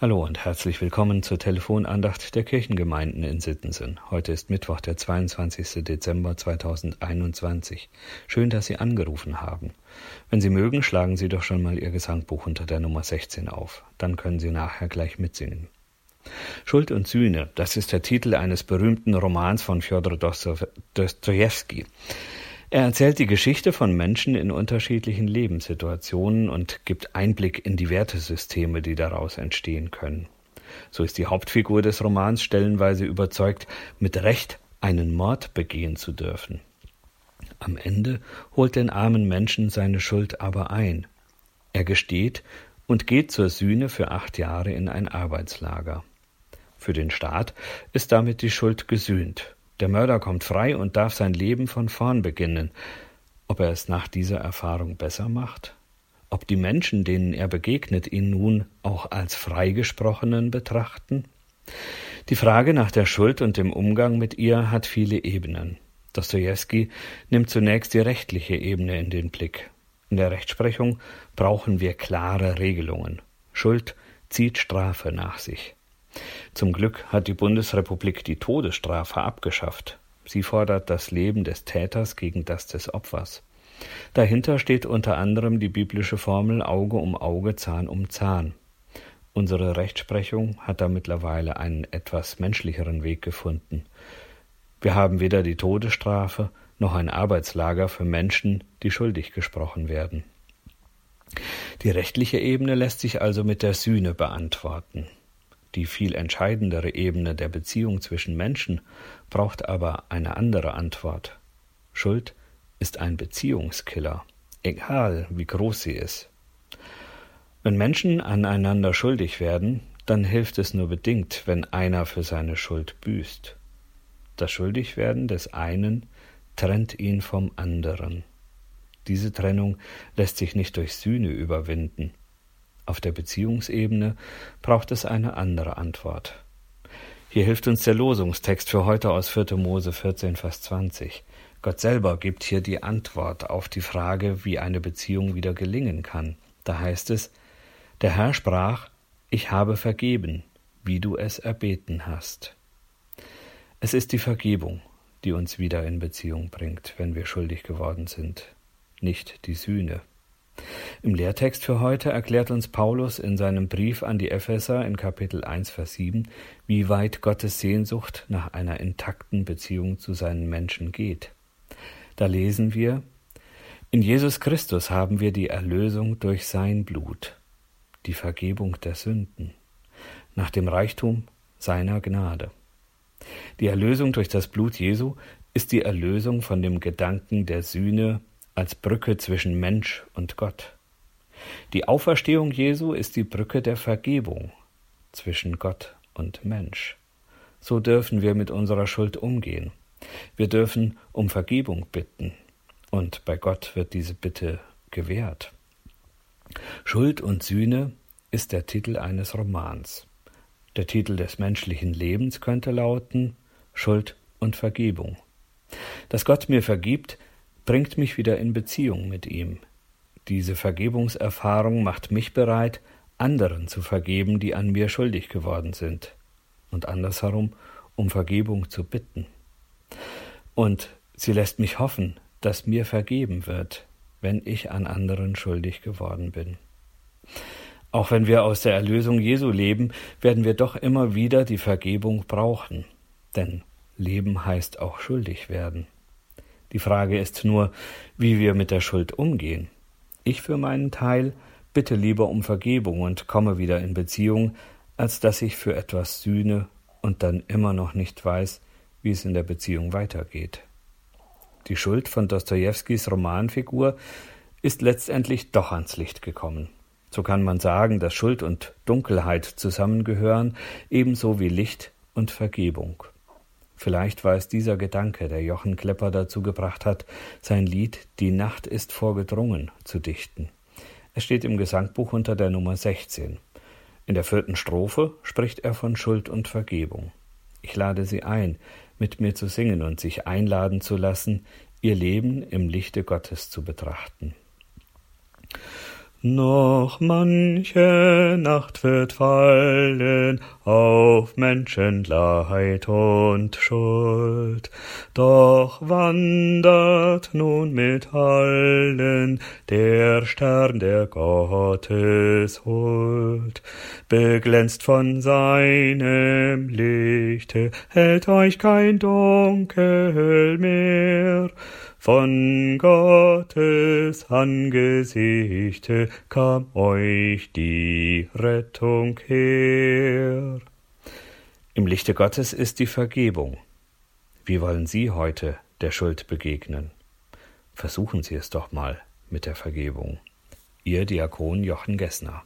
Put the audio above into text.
Hallo und herzlich willkommen zur Telefonandacht der Kirchengemeinden in Sittensen. Heute ist Mittwoch, der 22. Dezember 2021. Schön, dass Sie angerufen haben. Wenn Sie mögen, schlagen Sie doch schon mal Ihr Gesangbuch unter der Nummer 16 auf. Dann können Sie nachher gleich mitsingen. Schuld und Sühne, das ist der Titel eines berühmten Romans von Fjodor Dostojewski. Er erzählt die Geschichte von Menschen in unterschiedlichen Lebenssituationen und gibt Einblick in die Wertesysteme, die daraus entstehen können. So ist die Hauptfigur des Romans stellenweise überzeugt, mit Recht einen Mord begehen zu dürfen. Am Ende holt den armen Menschen seine Schuld aber ein. Er gesteht und geht zur Sühne für acht Jahre in ein Arbeitslager. Für den Staat ist damit die Schuld gesühnt der Mörder kommt frei und darf sein Leben von vorn beginnen. Ob er es nach dieser Erfahrung besser macht? Ob die Menschen, denen er begegnet, ihn nun auch als Freigesprochenen betrachten? Die Frage nach der Schuld und dem Umgang mit ihr hat viele Ebenen. Dostoevsky nimmt zunächst die rechtliche Ebene in den Blick. In der Rechtsprechung brauchen wir klare Regelungen. Schuld zieht Strafe nach sich. Zum Glück hat die Bundesrepublik die Todesstrafe abgeschafft. Sie fordert das Leben des Täters gegen das des Opfers. Dahinter steht unter anderem die biblische Formel Auge um Auge, Zahn um Zahn. Unsere Rechtsprechung hat da mittlerweile einen etwas menschlicheren Weg gefunden. Wir haben weder die Todesstrafe noch ein Arbeitslager für Menschen, die schuldig gesprochen werden. Die rechtliche Ebene lässt sich also mit der Sühne beantworten. Die viel entscheidendere Ebene der Beziehung zwischen Menschen braucht aber eine andere Antwort. Schuld ist ein Beziehungskiller, egal wie groß sie ist. Wenn Menschen aneinander schuldig werden, dann hilft es nur bedingt, wenn einer für seine Schuld büßt. Das Schuldigwerden des einen trennt ihn vom anderen. Diese Trennung lässt sich nicht durch Sühne überwinden. Auf der Beziehungsebene braucht es eine andere Antwort. Hier hilft uns der Losungstext für heute aus 4. Mose 14, Vers 20. Gott selber gibt hier die Antwort auf die Frage, wie eine Beziehung wieder gelingen kann. Da heißt es, der Herr sprach, ich habe vergeben, wie du es erbeten hast. Es ist die Vergebung, die uns wieder in Beziehung bringt, wenn wir schuldig geworden sind, nicht die Sühne. Im Lehrtext für heute erklärt uns Paulus in seinem Brief an die Epheser in Kapitel 1, Vers 7, wie weit Gottes Sehnsucht nach einer intakten Beziehung zu seinen Menschen geht. Da lesen wir, in Jesus Christus haben wir die Erlösung durch sein Blut, die Vergebung der Sünden, nach dem Reichtum seiner Gnade. Die Erlösung durch das Blut Jesu ist die Erlösung von dem Gedanken der Sühne als Brücke zwischen Mensch und Gott. Die Auferstehung Jesu ist die Brücke der Vergebung zwischen Gott und Mensch. So dürfen wir mit unserer Schuld umgehen. Wir dürfen um Vergebung bitten, und bei Gott wird diese Bitte gewährt. Schuld und Sühne ist der Titel eines Romans. Der Titel des menschlichen Lebens könnte lauten Schuld und Vergebung. Dass Gott mir vergibt, bringt mich wieder in Beziehung mit ihm. Diese Vergebungserfahrung macht mich bereit, anderen zu vergeben, die an mir schuldig geworden sind, und andersherum um Vergebung zu bitten. Und sie lässt mich hoffen, dass mir vergeben wird, wenn ich an anderen schuldig geworden bin. Auch wenn wir aus der Erlösung Jesu leben, werden wir doch immer wieder die Vergebung brauchen, denn Leben heißt auch schuldig werden. Die Frage ist nur, wie wir mit der Schuld umgehen. Ich für meinen Teil bitte lieber um Vergebung und komme wieder in Beziehung, als dass ich für etwas sühne und dann immer noch nicht weiß, wie es in der Beziehung weitergeht. Die Schuld von Dostojewskis Romanfigur ist letztendlich doch ans Licht gekommen. So kann man sagen, dass Schuld und Dunkelheit zusammengehören, ebenso wie Licht und Vergebung. Vielleicht war es dieser Gedanke, der Jochen Klepper dazu gebracht hat, sein Lied Die Nacht ist vorgedrungen zu dichten. Es steht im Gesangbuch unter der Nummer 16. In der vierten Strophe spricht er von Schuld und Vergebung. Ich lade Sie ein, mit mir zu singen und sich einladen zu lassen, ihr Leben im Lichte Gottes zu betrachten. Noch manche Nacht wird fallen auf Menschenleid und Schuld, doch wandert nun mit allen der Stern der Gottes Huld, beglänzt von seinem Lichte, hält euch kein Dunkel mehr, von Gottes Angesichte kam euch die Rettung her. Im Lichte Gottes ist die Vergebung. Wie wollen Sie heute der Schuld begegnen? Versuchen Sie es doch mal mit der Vergebung. Ihr Diakon Jochen Gessner.